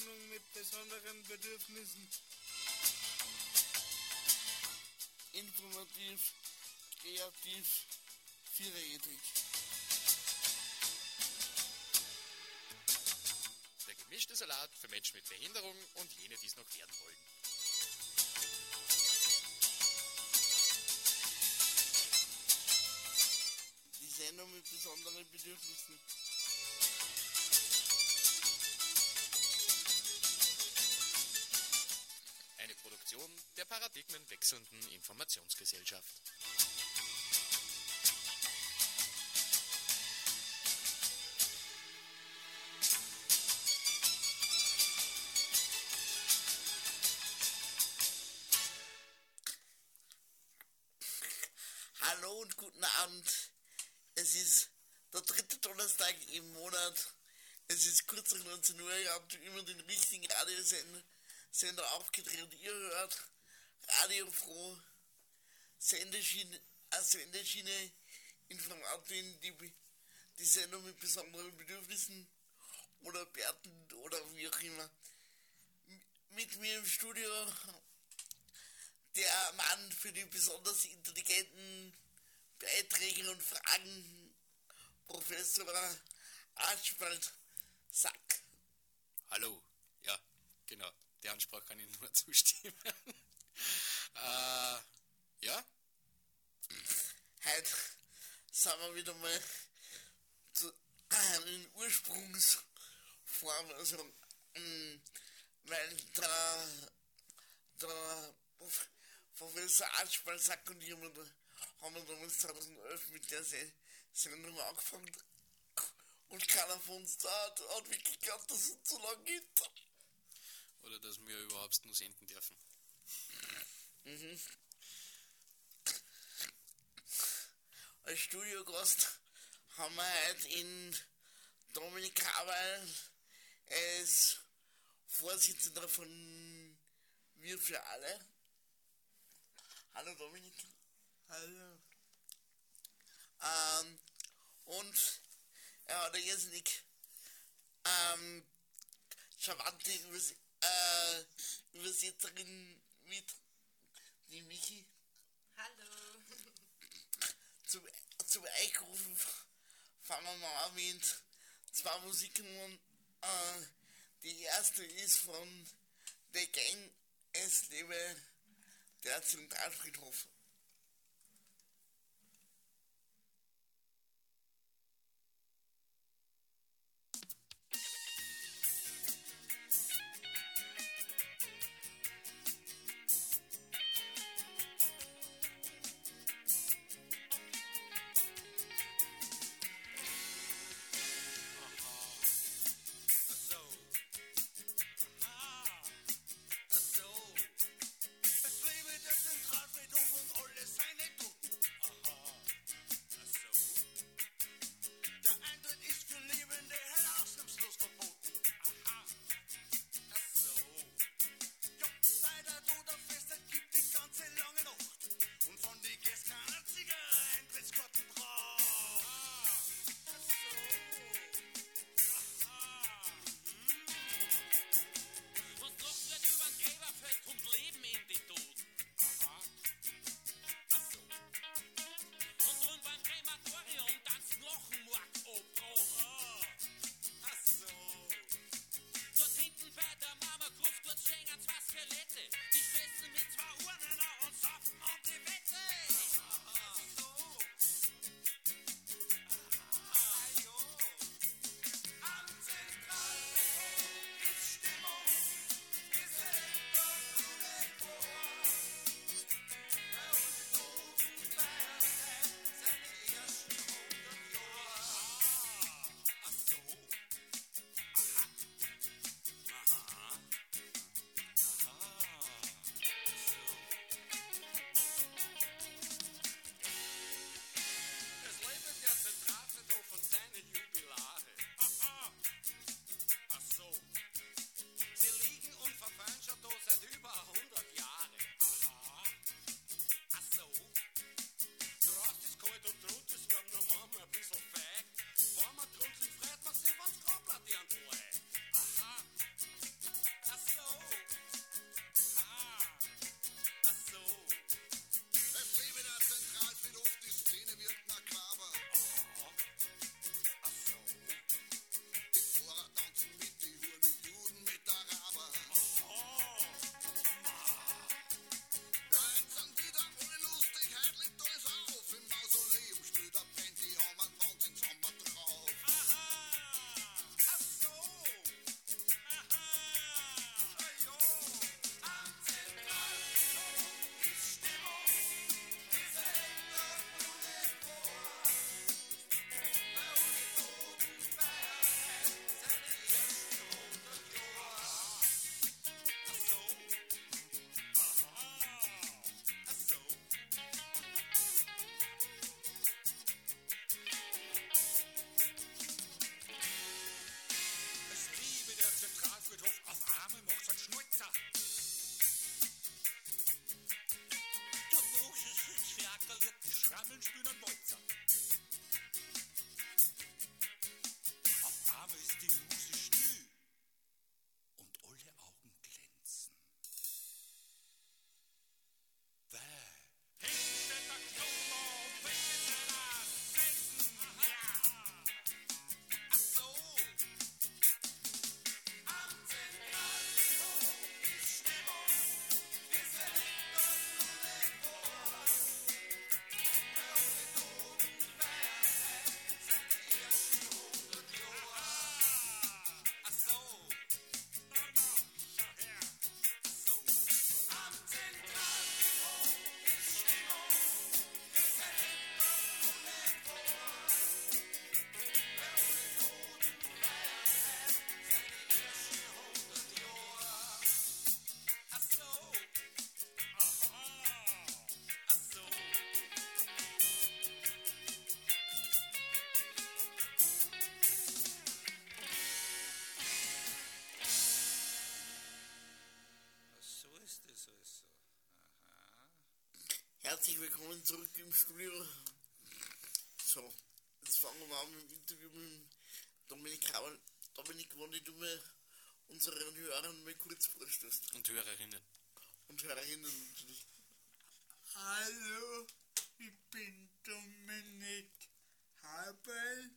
Sendung mit besonderen Bedürfnissen. Informativ, kreativ, vierrädrig. Der gemischte Salat für Menschen mit Behinderung und jene, die es noch werden wollen. Die Sendung mit besonderen Bedürfnissen. Paradigmenwechselnden Informationsgesellschaft. Hallo und guten Abend. Es ist der dritte Donnerstag im Monat. Es ist kurz nach 19 Uhr. Ihr habt immer den richtigen Radiosender aufgedreht. Ihr hört Radio Froh, Sendeschiene, äh, Sendeschiene Informatin, die, die Sendung mit besonderen Bedürfnissen oder Bärten oder wie auch immer. Mit mir im Studio der Mann für die besonders intelligenten Beiträge und Fragen, Professor Archibald Sack. Hallo. Ja, genau. Der Ansprache kann ich nur zustimmen. Äh, ja, Heute sind wir wieder mal zu in Ursprungsform, also ähm, weil der, der Prof- Professor Archibald Sack und ich haben wir, da- damals 2011 mit der Se- Sendung angefangen und keiner von uns da hat, hat wirklich geglaubt, dass es so lange geht. oder dass wir überhaupt nur senden dürfen. Als Studiogast haben wir heute in Dominik Haberl. Er ist Vorsitzender von Wir für alle. Hallo Dominik. Hallo. Ähm, und er hat eine irrsinnig ähm, charmante Übers äh, Übersetzerin mit, die Michi Hallo. zum, zum Einkaufen fangen wir mal an mit zwei Musiknummern. Äh, die erste ist von The Gang, es lebe der Zentralfriedhof. Herzlich willkommen zurück im Studio. So, jetzt fangen wir an mit dem Interview mit Dominik Hauer. Dominik, wenn du mir unseren Hörern mal kurz vorstellst. Und Hörerinnen. Und Hörerinnen natürlich. Hallo, ich bin Dominik Haberl.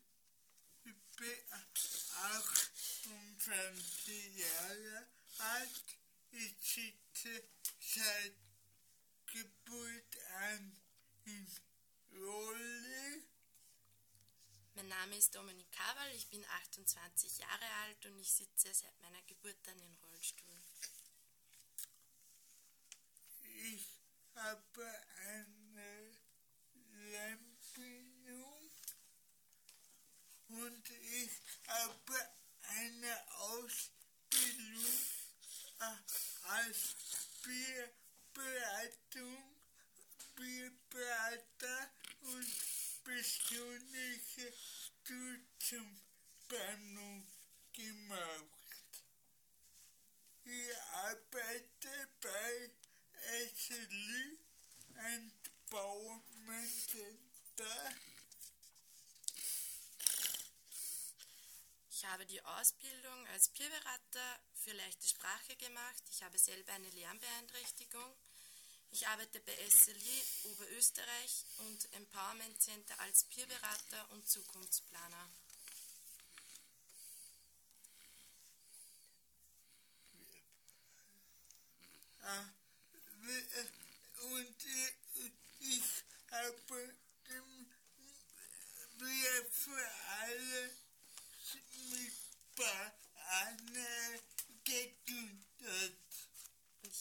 Ich bin 28 Jahre alt. Ich sitze seit Geburt an in Rolle. Mein Name ist Dominik Kawal, ich bin 28 Jahre alt und ich sitze seit meiner Geburt an im Rollstuhl. Ich habe eine Lernbildung und ich habe eine Ausbildung äh, als Bierberatung, Bierberater und persönliche Studienplanung gemacht. Ich arbeite bei SLI Empowerment Center. Ich habe die Ausbildung als Peerberater für leichte Sprache gemacht. Ich habe selber eine Lernbeeinträchtigung. Ich arbeite bei SLI Oberösterreich und Empowerment Center als Peerberater und Zukunftsplaner. Wie- äh, Und äh, ich habe wir für alle mit Bahnen gegründet.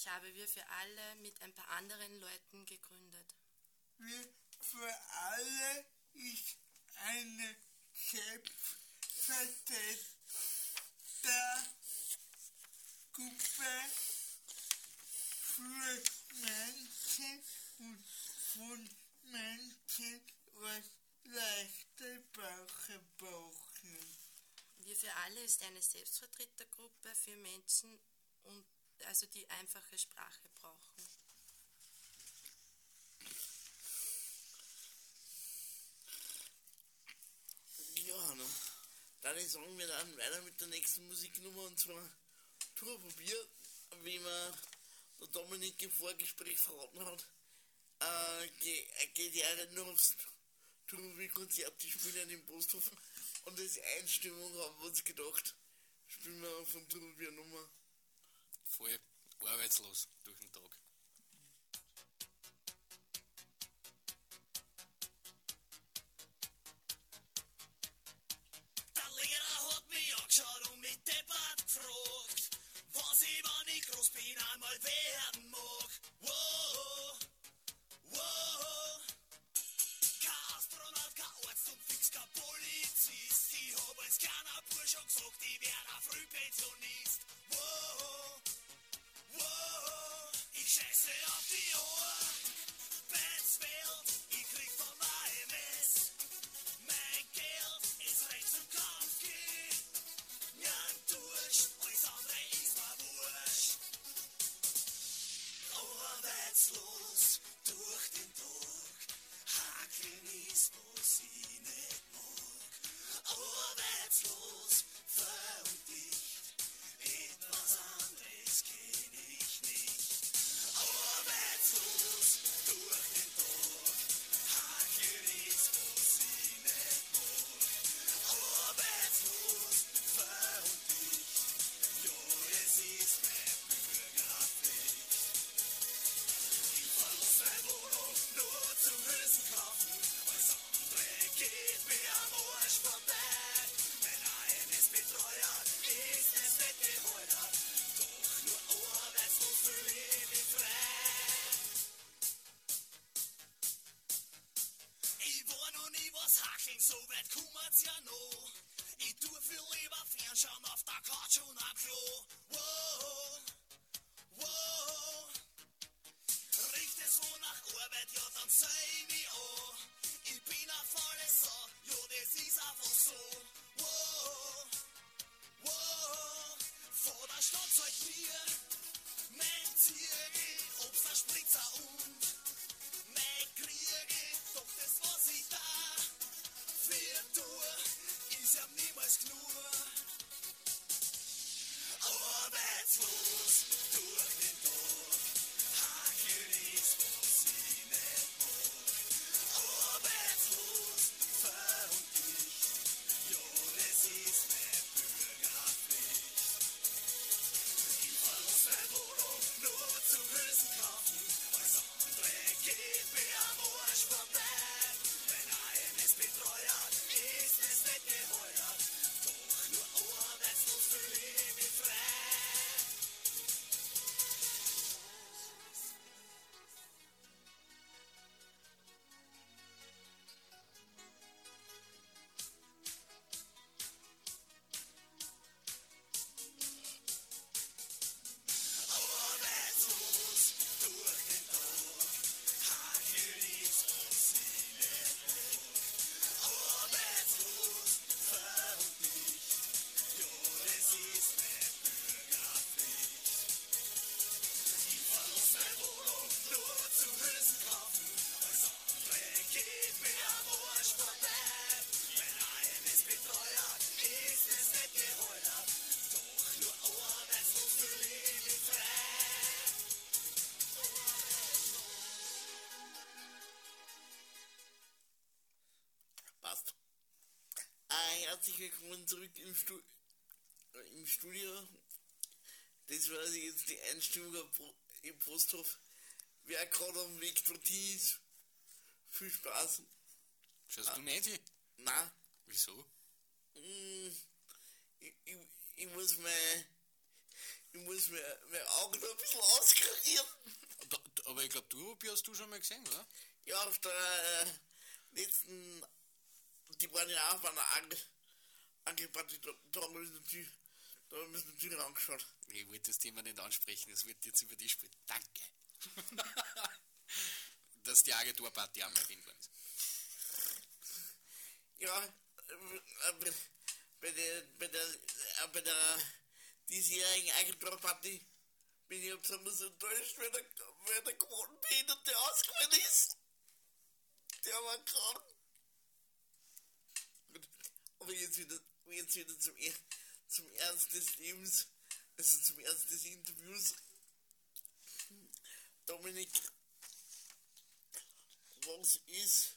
Ich habe Wir für alle mit ein paar anderen Leuten gegründet. Wir für alle ist eine Selbstvertretergruppe für Menschen und von Menschen, was leichte Sprache brauchen. Wir für alle ist eine Selbstvertretergruppe für Menschen, und, also die einfache Sprache brauchen. Ja, ne? Dann sagen wir dann weiter mit der nächsten Musiknummer und zwar Tour probiert, wie man der Dominik im Vorgespräch verraten hat. Äh, ge- äh, geht ja nicht nur aufs Tourprobier-Konzert, die spielen im Posthof und als Einstimmung haben wir uns gedacht, spielen wir von Tourprobier-Nummer. Voll arbeitslos durch den Tag. Der Lehrer hat mich angeschaut und mit Deppert gefragt, was ich, wenn ich einmal werden mag. Wow, wow. Kein Astronaut, kein Arzt und fix kein Polizist. Ich hab als kleiner Bursch schon gesagt, ich werd ein Frühpensionist. Wow. Ich scheiße auf die willkommen zurück im, Stu äh, im Studio. Das war also jetzt die Einstimmung im Posthof. Wer gerade am Weg dorthin ist, viel Spaß. Schaust du nicht? Na, Wieso? mm, ich, ich, ich muss mein, ich muss mein, mein Auge noch ein bisschen auskarieren. Aber ich glaube, du hast du schon mal gesehen, oder? Ja, auf der äh, letzten, die waren ja auch bei einer Ange, Angeparty, da, da haben wir da haben wir uns natürlich angeschaut. Ich wollte das Thema nicht ansprechen, es wird jetzt über die sprechen. Danke. Dass die Agenturparty in war. Ja, äh, bei- der, bei der, äh, bei der diesjährigen Agenturparty bin ich besonders enttäuscht, weil der, weil der Quotenbehinderte ausgefallen ist. Der war krank. Gut, aber jetzt wieder, jetzt wieder zum, Er- zum Ernst des Lebens, also zum Ernst des Interviews. Dominik, was ist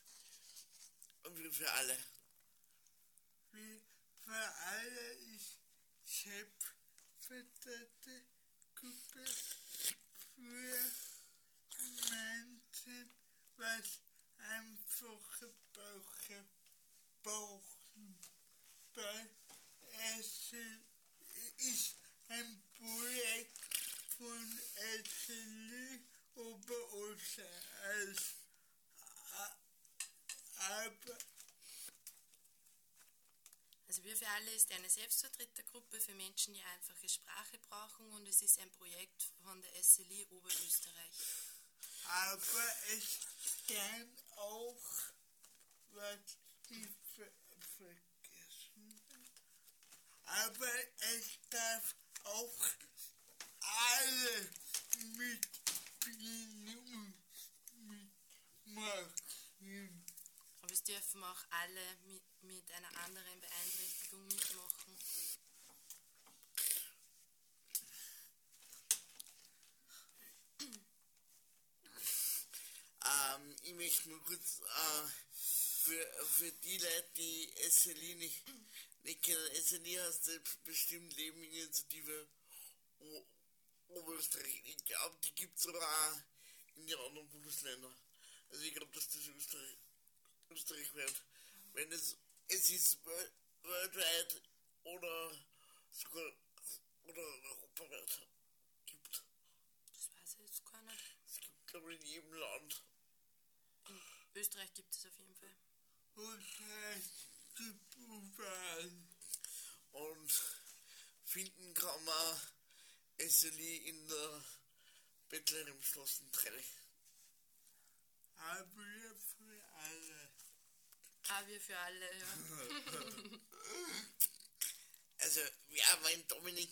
und für alle? wie für alle ist selbstvertretete Gruppe für Menschen, was einfache Bauche brauchen. Bei es ist ein Projekt von SLI Oberoster als aber Also wir für alle ist eine Selbstvertretergruppe für Menschen, die einfache Sprache brauchen und es ist ein Projekt von der SLI Oberösterreich. aber es kann auch, was ich ver vergessen aber es darf auch alle mitbringen, mitmachen. Aber es dürfen auch alle mit, mit einer anderen Beeinträchtigung mitmachen. Ähm, ich möchte nur kurz äh, für, für die Leute, die SLI SLI heißt ja bestimmt Lebeninitiative O- Oberösterreich. Ich glaube, die gibt es aber auch in den anderen Bundesländern. Also ich glaube, dass das Österreich, Österreich wird. Wenn es, es ist wel- weltweit oder sogar oder europaweit gibt. Das weiß ich jetzt gar nicht. Es gibt, glaube ich, in jedem Land. In Österreich gibt es auf jeden Fall überall. Und finden kann man Esseli in der Bettlehrimstraßentrelle. Haben wir für alle. Haben wir für alle, ja. also, ja, mein Dominik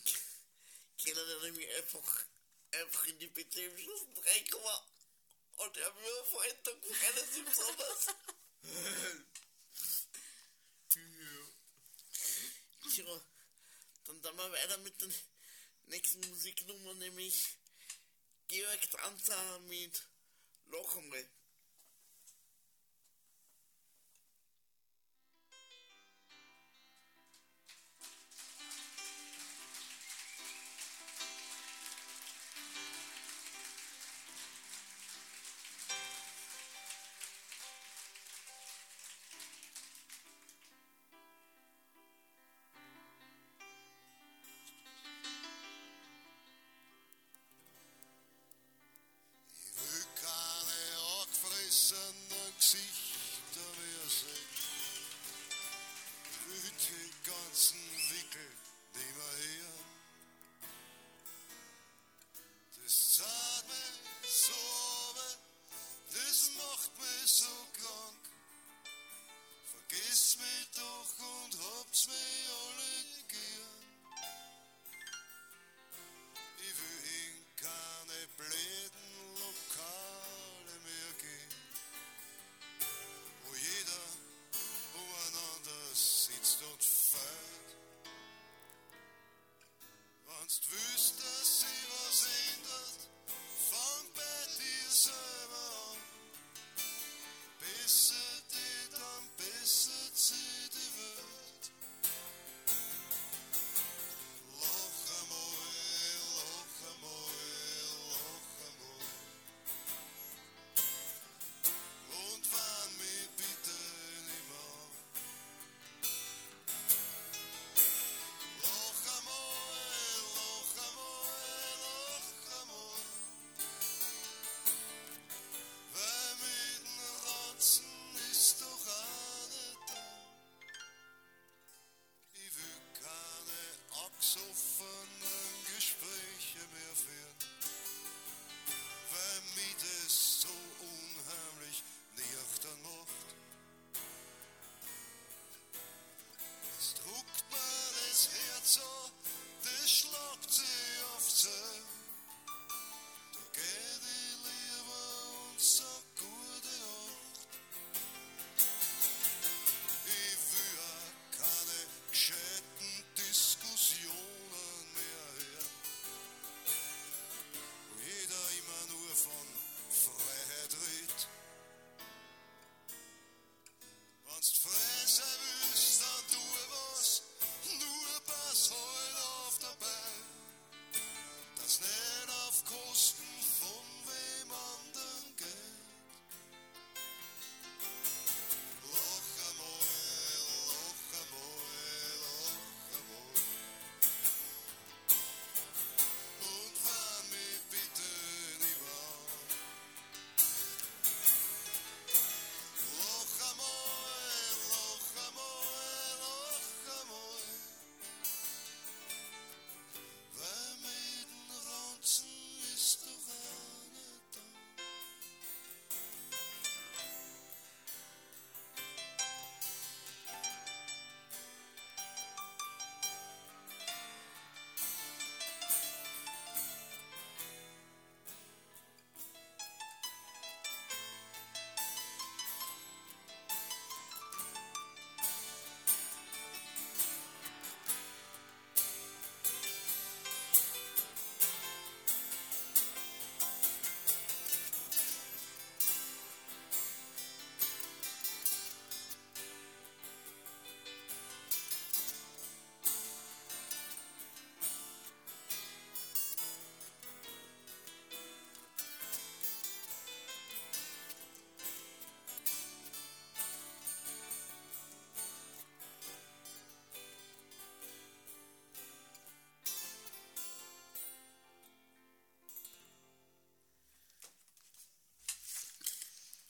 kann er nämlich einfach, einfach in die Bettlehrimstraßentrelle kommen und er mir auf einen Tag freuen, das ist besonders. Ja, dann dann wir weiter mit der nächsten Musiknummer, nämlich Georg Danzer mit Lochumre.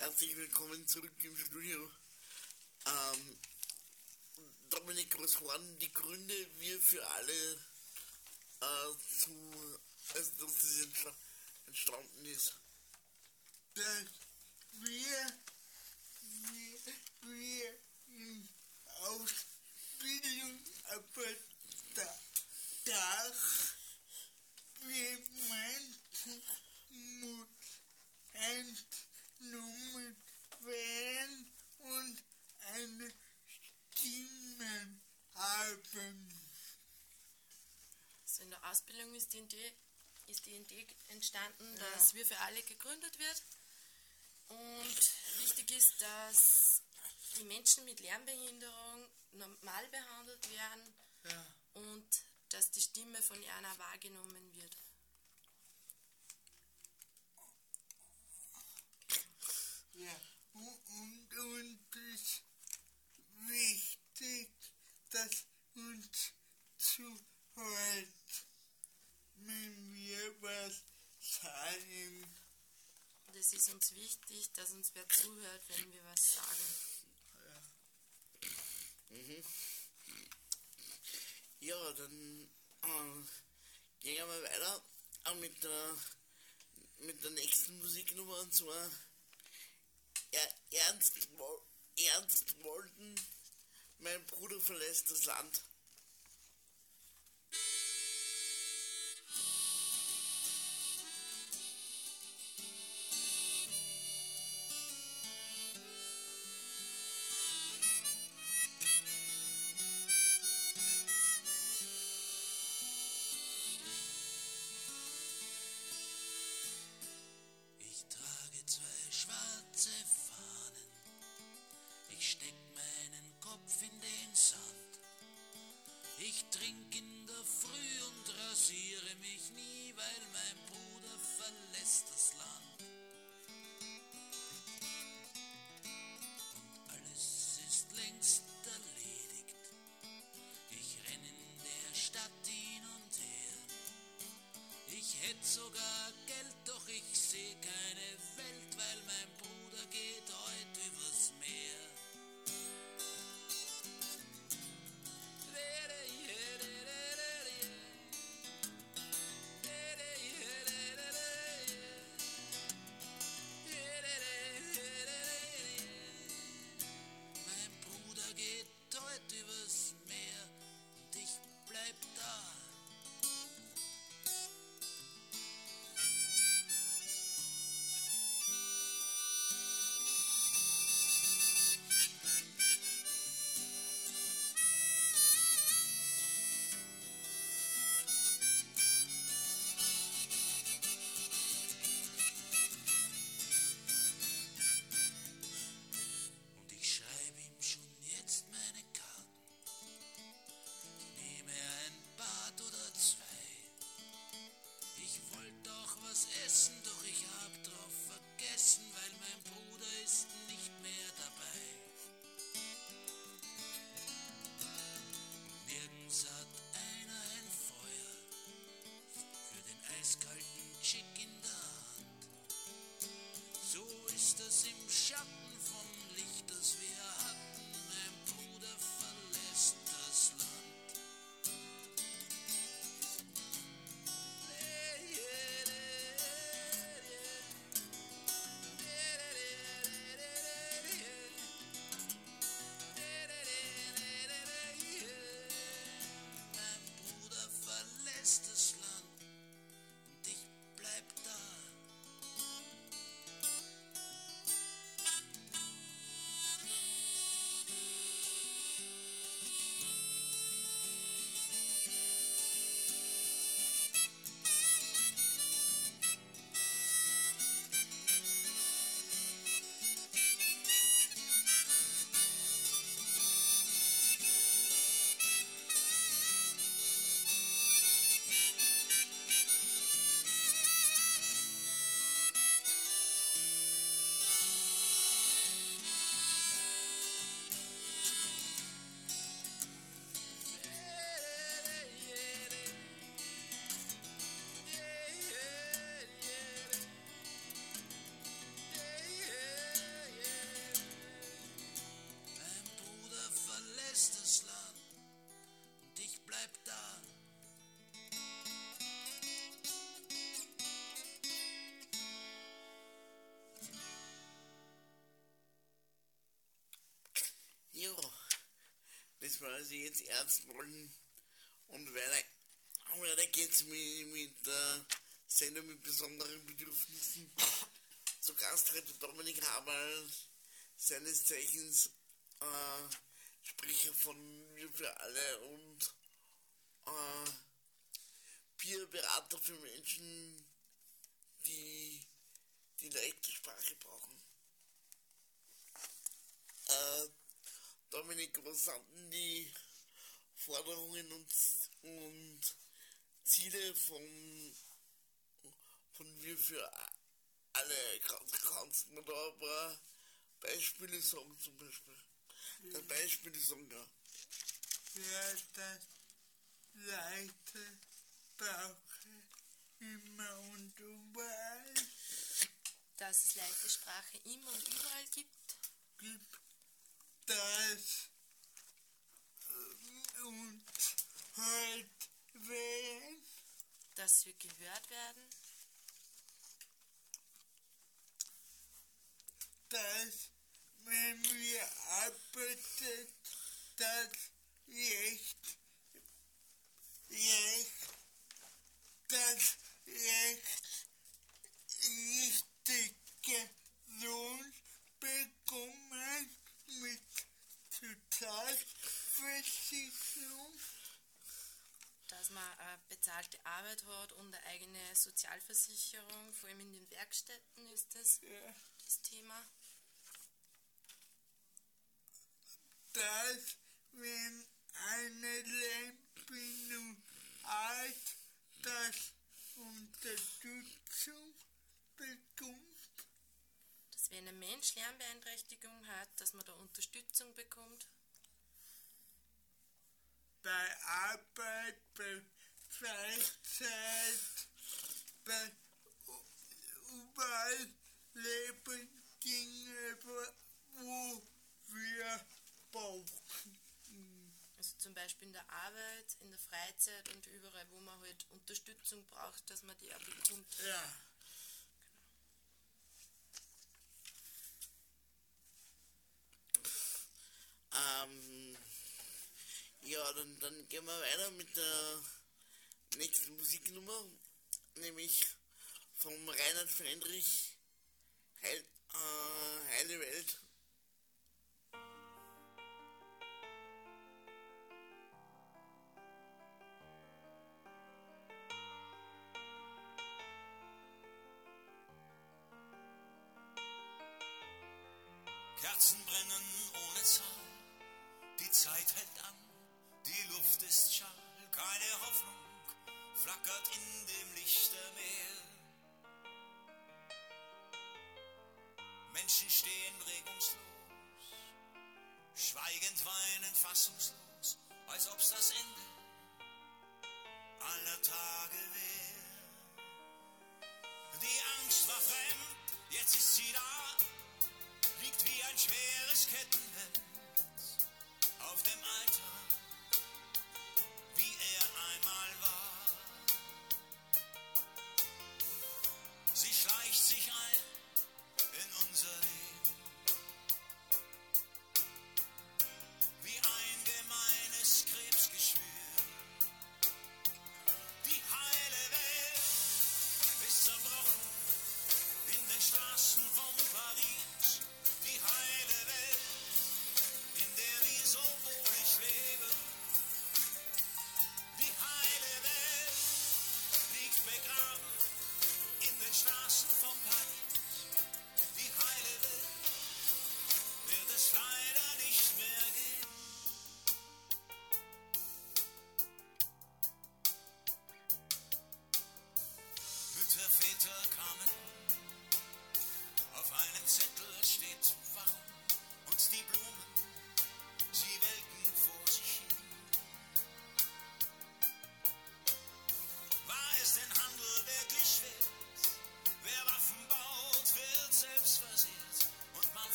Herzlich willkommen zurück im Studio. Ähm, Dominik Roswan, die Gründe, wir für alle äh, zu, also, dass das entstanden ist. Dass wir Ausbildung ist die Idee, ist die Idee entstanden, ja. dass Wir für alle gegründet wird. Und wichtig ist, dass die Menschen mit Lernbehinderung normal behandelt werden ja. und dass die Stimme von Jana wahrgenommen wird. zuhört, wenn wir was sagen. Ja. Mhm. Ja, dann äh, gehen wir weiter äh, mit, der, mit der nächsten Musiknummer und zwar er, Ernst, Ernst Molden, mein Bruder verlässt das Land. music. Sie jetzt ernst wollen. Und weiter, weiter geht's mit, mit der Sendung mit besonderen Bedürfnissen. Zu Gast heute Dominik Haberl, seines Zeichens äh, Sprecher von Mir für alle und äh, Peerberater für Menschen, die die leichte Sprache brauchen. Äh, Dominik, was sind denn die Forderungen und, und Ziele von, von wir für alle? Kannst du mir da ein paar Beispiele sagen zum Beispiel? Ein Beispiele sagen, ja. Ja, das Leute brauche immer und überall Dass es leichte Sprache immer und überall gibt. gibt, das und halt werden, Dass wir gehört werden. dass wenn wir arbeitet, das Recht, Recht, das Recht richtige Lohn bekommen mit Sozialversicherung. dass man eine bezahlte Arbeit hat und eine eigene Sozialversicherung, vor allem in den Werkstätten ist das Ja. das Thema. dass wenn eine Lempinung alt das Unterstützung bekommt, Dass wenn ein Mensch Lernbeeinträchtigung hat, dass man da Unterstützung bekommt. Bei Arbeit, bei Freizeit, bei überall leben Dinge, wo- wo wir brauchen. Also zum Beispiel in der Arbeit, in der Freizeit und überall, wo man halt Unterstützung braucht, dass man die auch bekommt. Ja. Ähm, ja, dann, dann gehen wir weiter mit der nächsten Musiknummer, nämlich vom Reinhard Friedrich, Heil, äh, Heile Welt. Kerzen brennen ohne Zahl, die Zeit hält an, ist keine Hoffnung flackert in dem Lichtermeer. Menschen stehen regungslos, schweigend weinend fassungslos, als ob's das Ende aller Tage wäre. Die Angst war fremd, jetzt ist sie da liegt wie ein schweres Kettenhemd auf dem wie er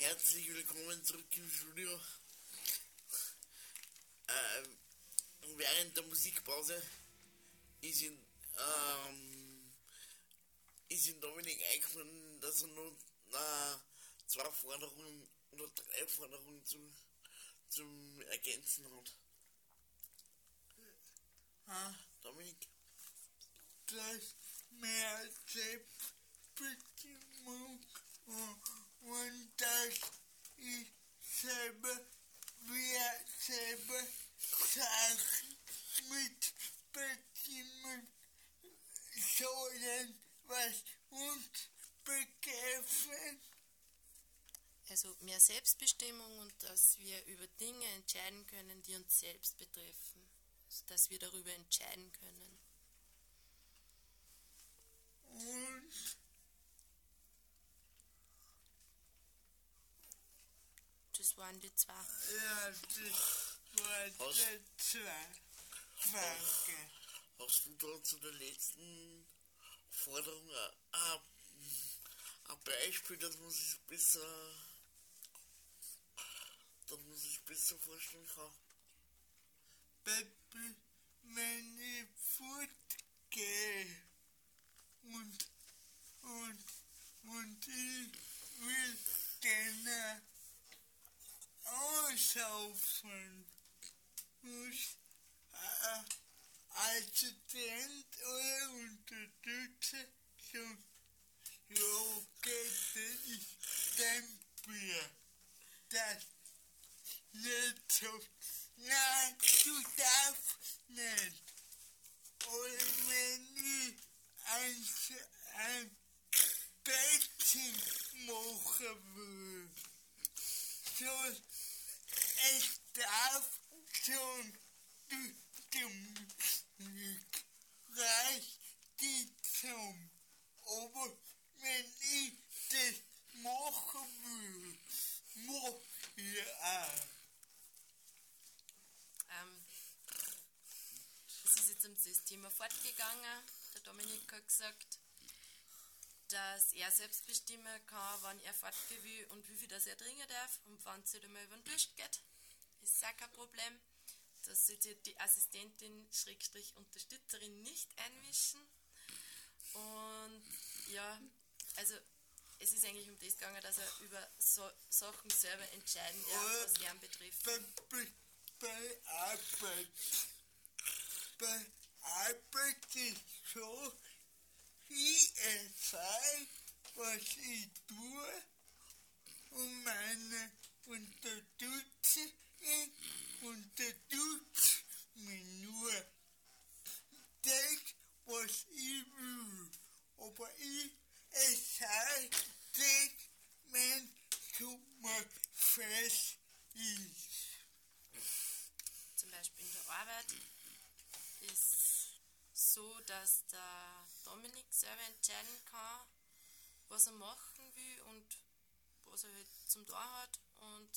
Herzlich willkommen zurück im Studio. Ähm, während der Musikpause ist in, ähm, ist in Dominik eingefallen, dass er noch äh, zwei Forderungen oder drei Forderungen zum, zum Ergänzen hat. Ah, Dominik? dass mehr Selbstbestimmung und, und dass ich selber, wir selber Sachen mitbestimmen sollen, was uns betreffen. Also mehr Selbstbestimmung und dass wir über Dinge entscheiden können, die uns selbst betreffen. Also dass wir darüber entscheiden können. Und waren die zwei. ja, das war Was? der zwei Frage. Hast du da zu der letzten Forderung ein, ein, Beispiel, dass man sich besser, dass man sich besser vorstellen kann? Baby, wenn ich fortgehe und, und, und ich will gerne aussaufen, muss Assistent oder Unterstützer es dann Bier. Das nicht so Nein, du darfst nicht. Und wenn ich ein, will, so, es darf schon, du, reicht die zum. Aber wenn ich das machen will, mach ich auch. Ähm, es ist jetzt um das Thema fortgegangen. Der Dominik hat gesagt, dass er selbst bestimmen kann, wann er fortgehen will und wie viel das er trinken darf und wann es halt einmal über den Tisch geht. Ist auch kein Problem. Das sollte die Assistentin, Schrägstrich Unterstützerin nicht einmischen. Und ja, also es ist eigentlich um das gegangen, dass er über so Sachen selber entscheiden darf, was ihn betrifft. bei, bei, bei Arbeit. Bei Arbeit ist so, ich entscheide, was ich tue und meine Unterstützerin unterstützt mich nur. Das, was ich will. Aber ich entscheide das, wenn es fest ist. zum Beispiel in der Arbeit ist so, dass der Dominik selber entscheiden kann, was er machen will und was er halt zum Tor hat und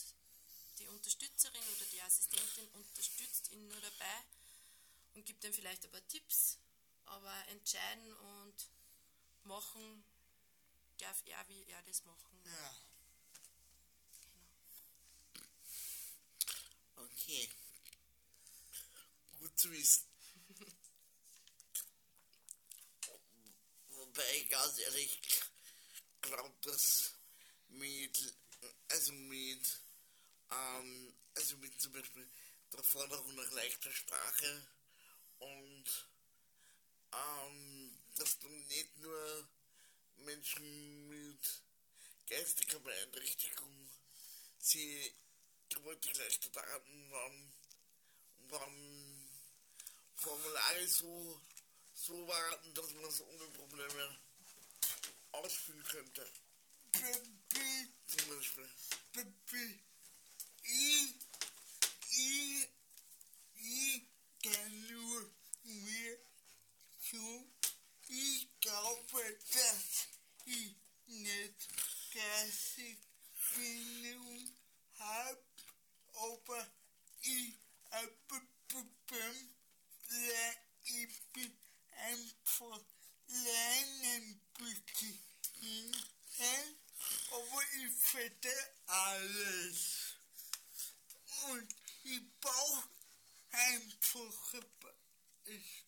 die Unterstützerin oder die Assistentin unterstützt ihn nur dabei und gibt ihm vielleicht ein paar Tipps, aber entscheiden und machen darf er, wie er das machen. Ja. Okay. Gut zu wissen. Wobei ich ganz ehrlich glaube, dass mit, also mit, ähm, also mit zum Beispiel der Forderung nach leichter Sprache und ähm, dass du nicht nur Menschen mit geistiger Beeinträchtigung sie gewaltig leichter daran, wann, wann Formulare so, so waren, dass man es ohne Probleme ausfüllen könnte. Zum Beispiel. Baby, ich, ich, ich kann nur mir so, ich glaube, dass ich nicht geistig Bindung hab, aber ich hab Problem, ich bin einfach lernen bisschen hin, aber ich für alles. Und ich brauche einfache Ba- ich,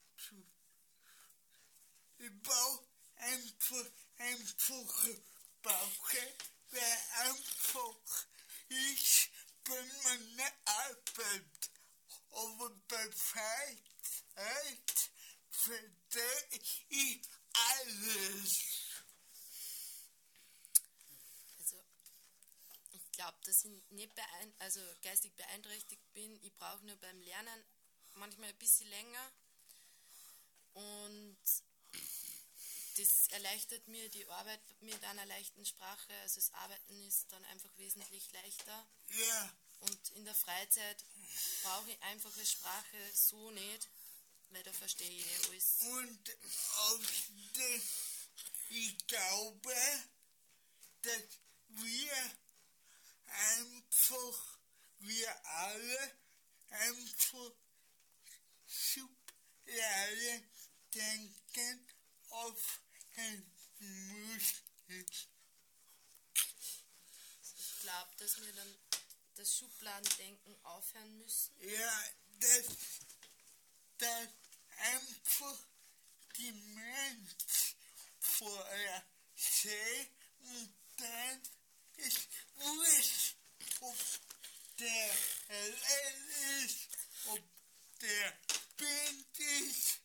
ich brauche einfach einfache Bauche, weil einfach ich bei meiner Arbeit, aber bei Freizeit verstehe ich alles. Also, ich glaube, dass ich nicht also geistig beeinträchtigt bin. Ich brauche nur beim Lernen manchmal ein bisschen länger. Und das erleichtert mir die Arbeit mit einer leichten Sprache. Also das Arbeiten ist dann einfach wesentlich leichter. Ja, Und in der Freizeit brauche ich einfache Sprache so nicht, weil da verstehe ich eh alles. und außerdem, ich glaube, dass wir einfach, wir alle einfach Schubladen denken aufhören müssen. Ich glaube, dass wir dann das Schubladendenken aufhören müssen. Ja, dass, dass einfach die Mensch vorher sehen und dann ist wurscht, ob der LL ist, ob der Bild ist,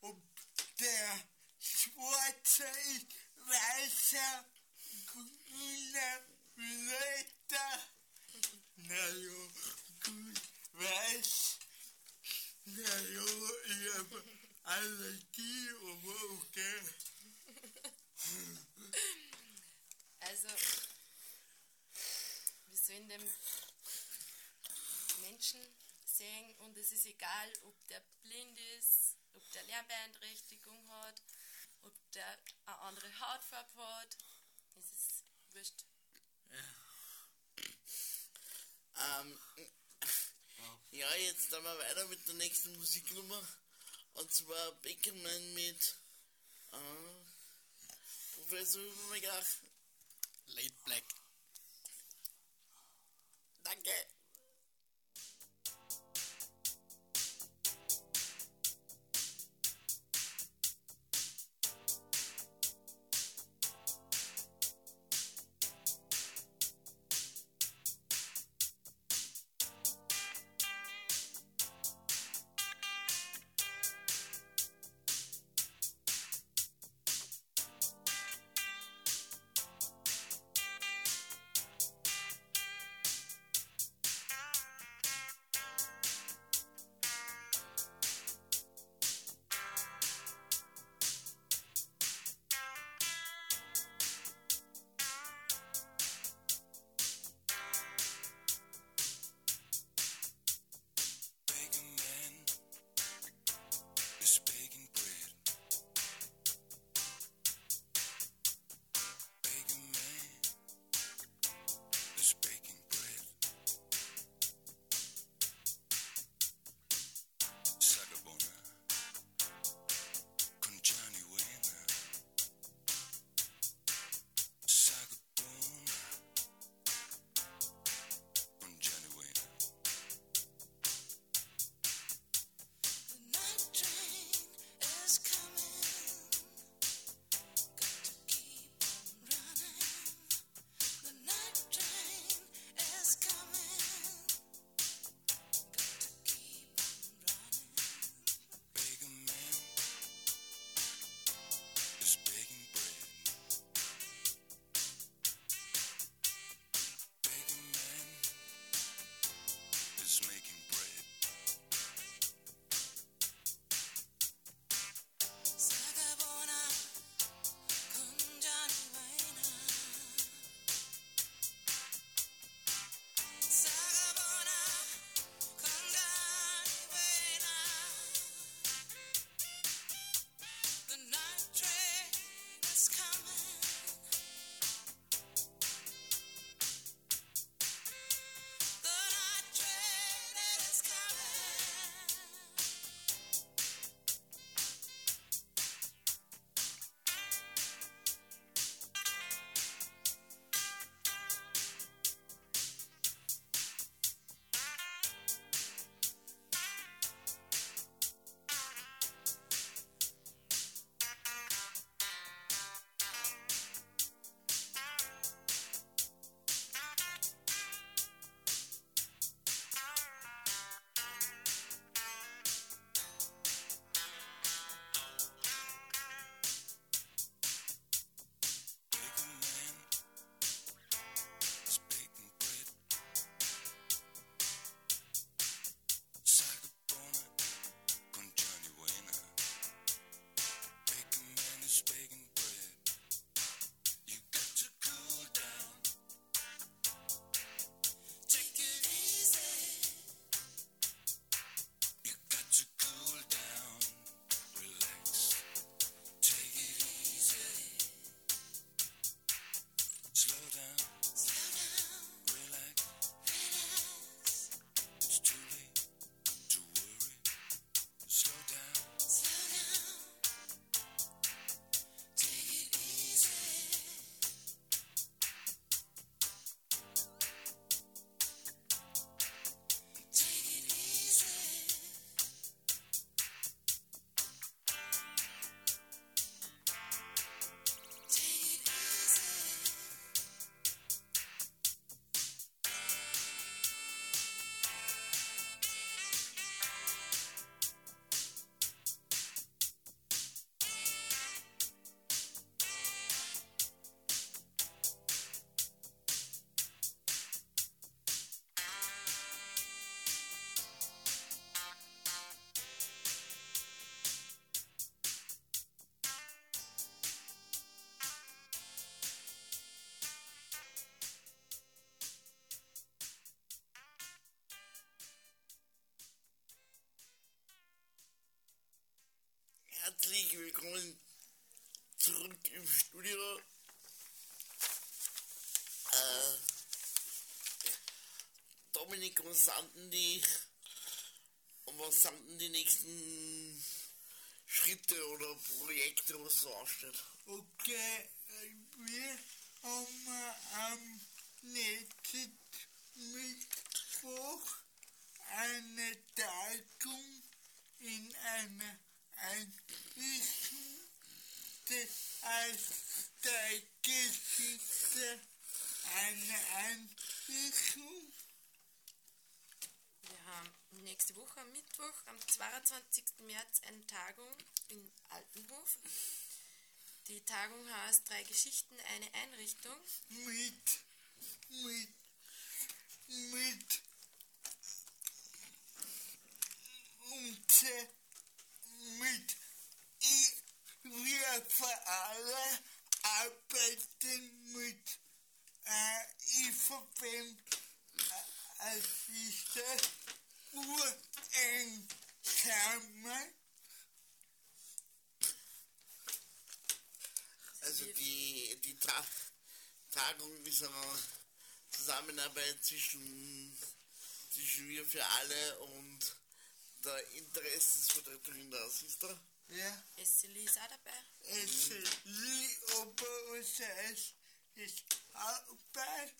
ob der schwarze ist, weißer, grüner, Leiter. Na ja, gut, weiß. Na ja, ich habe Allergie, aber okay. Also, sollen dem Menschen sehen und es ist egal, ob der blind ist, ob der Lernbeeinträchtigung hat, ob der eine andere Hautfarbe hat. Es ist wurscht. Ähm, ja, jetzt dann wir weiter mit der nächsten Musiknummer. Und zwar Beckerman mit äh, Professor Übermegach. Late Black. Danke. Im Studio. Äh, Dominik, was denn die, was sind denn die nächsten Schritte oder Projekte, was so ansteht? Okay, äh, wir haben am nächsten Mittwoch eine Tagung in einer Einrichtung, heißt der Geschichte eine Einrichtung. Wir haben nächste Woche am Mittwoch, am 22. März, eine Tagung in Altenhof. Die Tagung heißt Drei Geschichten, eine Einrichtung. mit, mit, mit unser, mit, i- wir für alle arbeiten mit äh, IVP äh, als diese ureng zusammen. Also die, die Ta Tagung ist eine Zusammenarbeit zwischen, zwischen wir für alle und der Interessensvertreterin der Sister. Ja. Esseli ist auch dabei. Es li Oberösterreich ist Arbeit.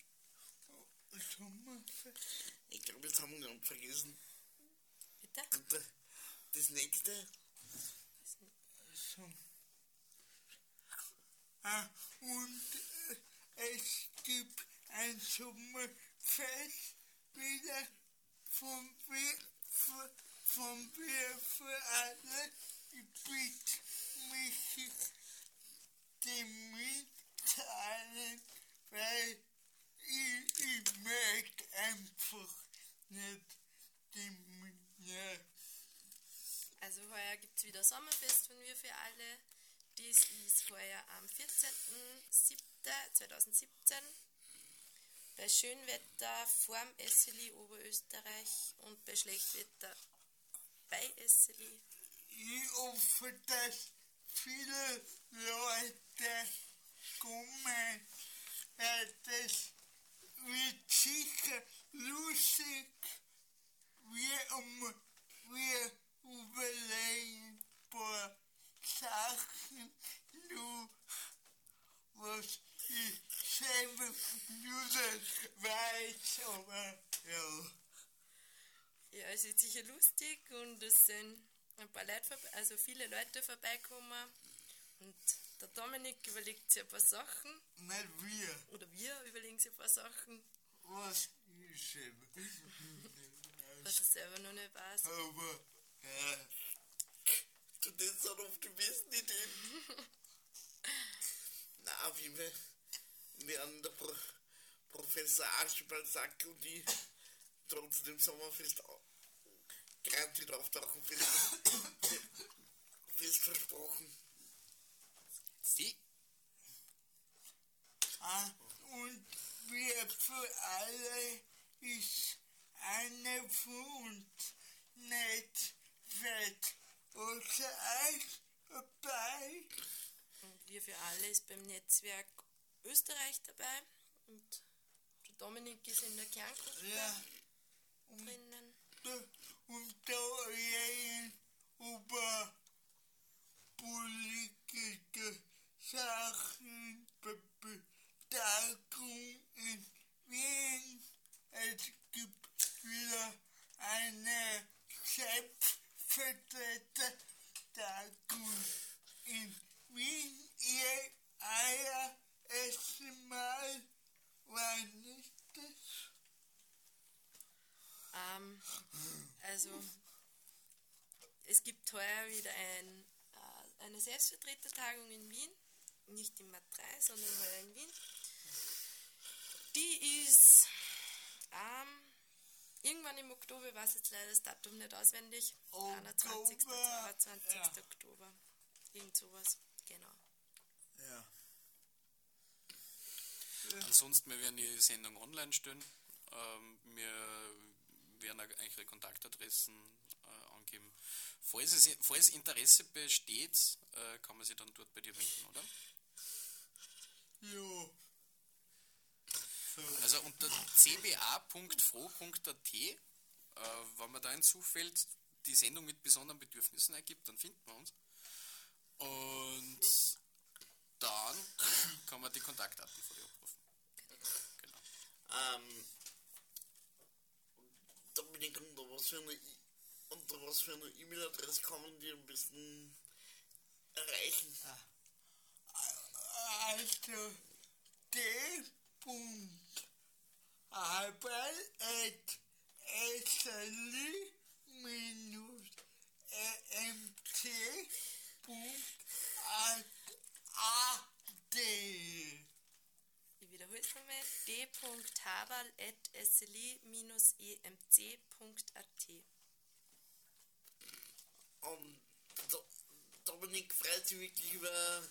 Sommerfest. Ich glaube, jetzt haben wir gerade vergessen. Bitte? Das nächste, So. Ah, und äh, es gibt ein Sommerfest wieder vom Wir für, vom Wir für alle. Ich bitte mich dem mitteilen, weil ich, ich merke einfach nicht dem, ja. Also heuer gibt es wieder Sommerfest von Wir für alle. Dies ist heuer am 14.07.2017 bei Schönwetter vorm Esseli Oberösterreich und bei Schlechtwetter bei Esseli. Ich hoffe, dass viele Leute kommen, das wird sicher lustig. Wir, um, wir überlegen ein paar Sachen, nur was ich selber nicht weiß, aber ja. Ja, es wird sicher lustig und es sind ein paar Leute, also viele Leute vorbeikommen. Und der Dominik überlegt sich ein paar Sachen, Nicht wir, oder wir überlegen sich ein paar Sachen, was ich selber. was er selber noch nicht weiß. Aber, ja. du das sind oft die besten Ideen. Na, auf jeden Fall werden der Pro Professor Archibald Sack und die trotzdem Sommerfest au- garantiert auftauchen fest versprochen. Sie? Ah, und wir für alle ist eine von uns nicht fett. Außer euch dabei. Und wir für alle ist beim Netzwerk Österreich dabei. Und der Dominik ist in der Kerngruppe Ja, drinnen. und da reden über politische Sachen, Be- Beteiligung in Wien. Es gibt wieder eine Selbstvertreter-Tagung in Wien. Ihr euer erstes Mal, ist das? Ähm, also, es gibt heuer wieder ein, äh, eine Selbstvertretertagung in Wien. Nicht in Matrei, sondern heuer in Wien. Die ist ähm, irgendwann im Oktober, ich weiß jetzt leider das Datum nicht auswendig. 21. Oktober, 22. ja. Oktober. Irgend sowas, genau. Ja. Ansonsten, wir werden die Sendung online stellen. Ähm, wir werden ihre Kontaktadressen äh, angeben. Falls, es, falls, Interesse besteht, äh, kann man sich dann dort bei dir melden, oder? Ja. Also unter cba.fro.at, äh, wenn man da hinzufällt, die Sendung mit besonderen Bedürfnissen ergibt, dann finden wir uns. Und dann kann man die Kontaktdaten von dir abrufen. Genau. Um Dominik, unter was für eine, unter was für eine E-Mail-Adresse kann man die ein bisschen erreichen? Also D. nochmal. d.haberl.sli-emc.at Und Do Dominik freut sich wirklich über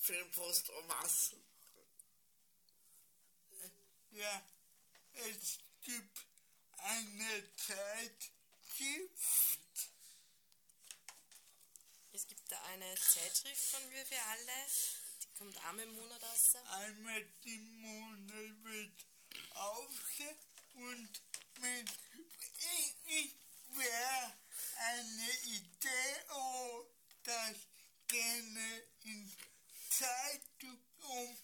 Filmpost en masse. Ja, es gibt eine Zeitschrift, Es gibt da eine Zeitschrift von Wir für alle. Kommt einmal im Monat raus. einmal im Monat wird aufge und mit ich, ich wäre eine Idee, oh, das gerne in Zeitung um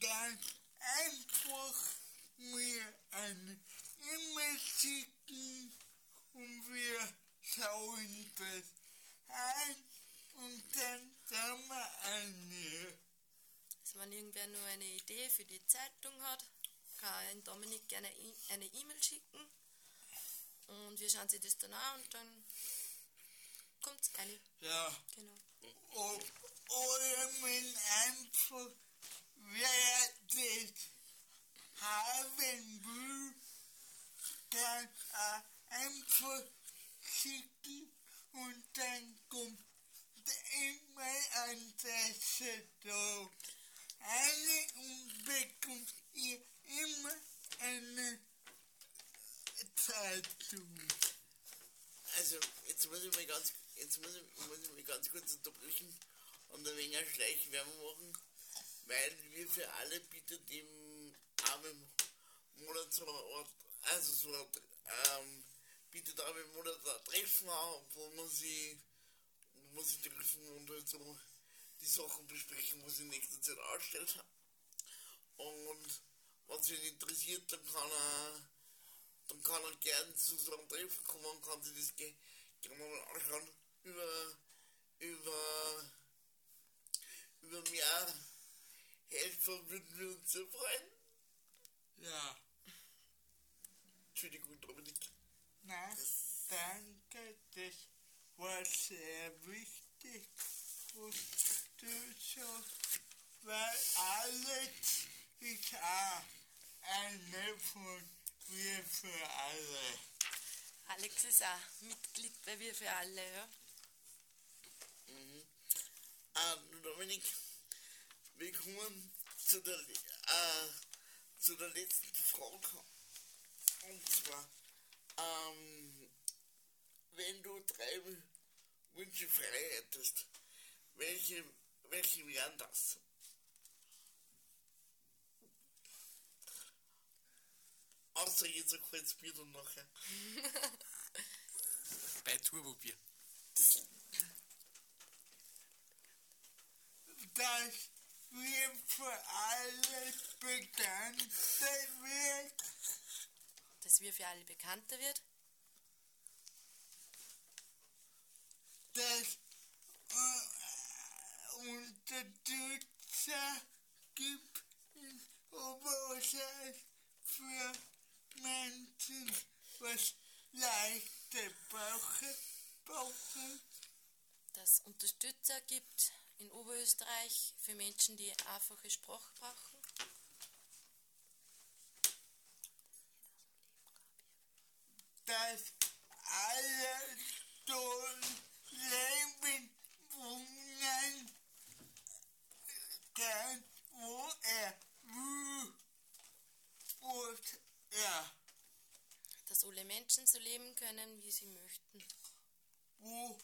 ganz einfach mir eine E-Mail schicken und wir schauen das an und dann sagen wir eine. Also wenn irgendwer nur eine Idee für die Zeitung hat, kann Dominik gerne eine E-Mail schicken. Und wir schauen sich das dann an und dann kommt es eine. Ja. Genau. O- Oder man einfach, wer das haben will, kann einfach schicken und dann kommt immer an da. Eine und bekommt ihr immer eine Zeitung. Also, jetzt muss ich mal ganz, jetzt muss ich, muss ich mal ganz kurz unterbrechen und ein wenig eine Schleichwerbung machen, weil wir für alle bietet im armen Monat so eine Art, also so ähm, bietet einmal im Monat ein Treffen an, wo man sie, wo man sich treffen und halt so die Sachen besprechen, was in nächster Zeit anstellt. Und was ihn interessiert, dann kann er dann kann er gerne zu so einem Treffen kommen und kann sich das ge- gerne mal anschauen. Über, über, über mehr Helfer würden wir uns sehr freuen. Ja. Entschuldigung, Dominik. Na, danke, das war sehr wichtig, du so, weil alles ist auch eine von wir für alle. Alex ist auch Mitglied bei Wir für alle, ja. Ähm, Dominik, wir kommen zu der, äh, zu der letzten Frage. Und zwar, ähm, wenn du drei Wünsche frei hättest, welche, welche wären das? Außer jetzt ein kaltes Bier dann nachher. Bei Turbobier. dass wir für alle Bekannte wird, Dass Wir für alle bekannter wird. Dass äh, Unterstützer gibt in Oberösterreich für Menschen, was leichte Bauche brauchen. Dass es Unterstützer gibt in Oberösterreich für Menschen, die einfache Sprache brauchen. dass alle so leben kann, wo er will. Und ja, Dass alle Menschen so leben können, wie sie möchten wo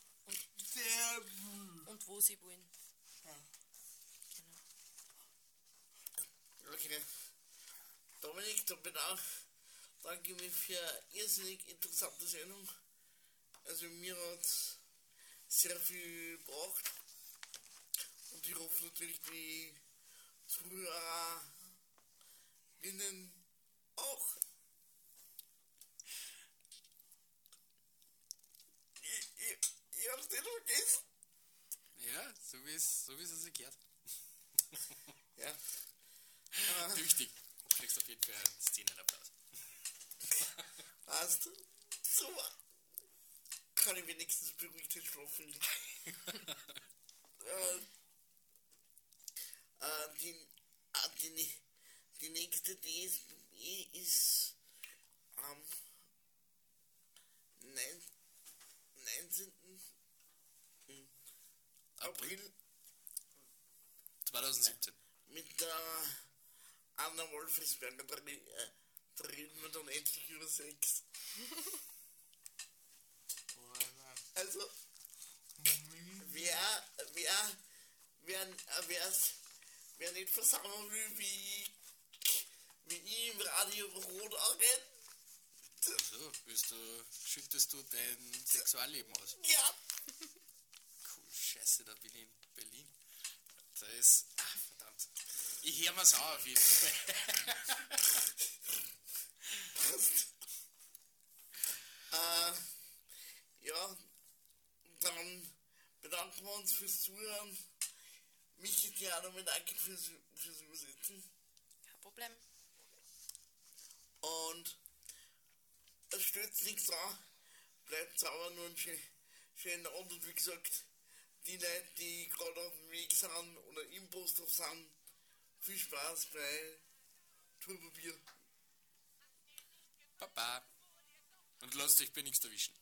der will. und wo sie wollen. Ja. Genau. Okay. möchte bedanken, danke mich für eine irrsinnig interessante Sendung. Also mir hat sehr viel gebracht. Und ich hoffe natürlich die Zuhörerinnen auch. Ich, ich, ich hab's nicht vergessen. Ja, so wie es so wie es sich gehört. Ja. Tüchtig. Du kriegst auf jeden Fall einen Szenenapplaus. Hast du? Super. Kann ich wenigstens beruhigt schlafen. äh, äh, die, äh, die, die nächste DSB ist am 9, 19. hm, April 2017. mit der Anna Wolfesberger. Da, da reden wir dann endlich über Sex. Also, wer, wer, wer, wer's, wer nicht versammeln will, wie, wie ich im Radio Rot angeht, So, willst du, schüttest du dein Sexualleben aus? ja, Cool, scheiße, da bin ich in Berlin. Da ist. Ah, verdammt. Ich hör mir's auch auf jeden Fall. äh, ja, dann bedanken wir uns fürs Zuhören. Michi, auch nochmal danke fürs, fürs Übersetzen. Kein Problem. Und es stört nichts an. Bleibt sauber nur ein schön, schöner Abend. Und wie gesagt, die Leute, die gerade auf dem Weg sind oder im Posthof sind, viel Spaß bei Turbobier. Baba. Und lasst euch bei nichts erwischen.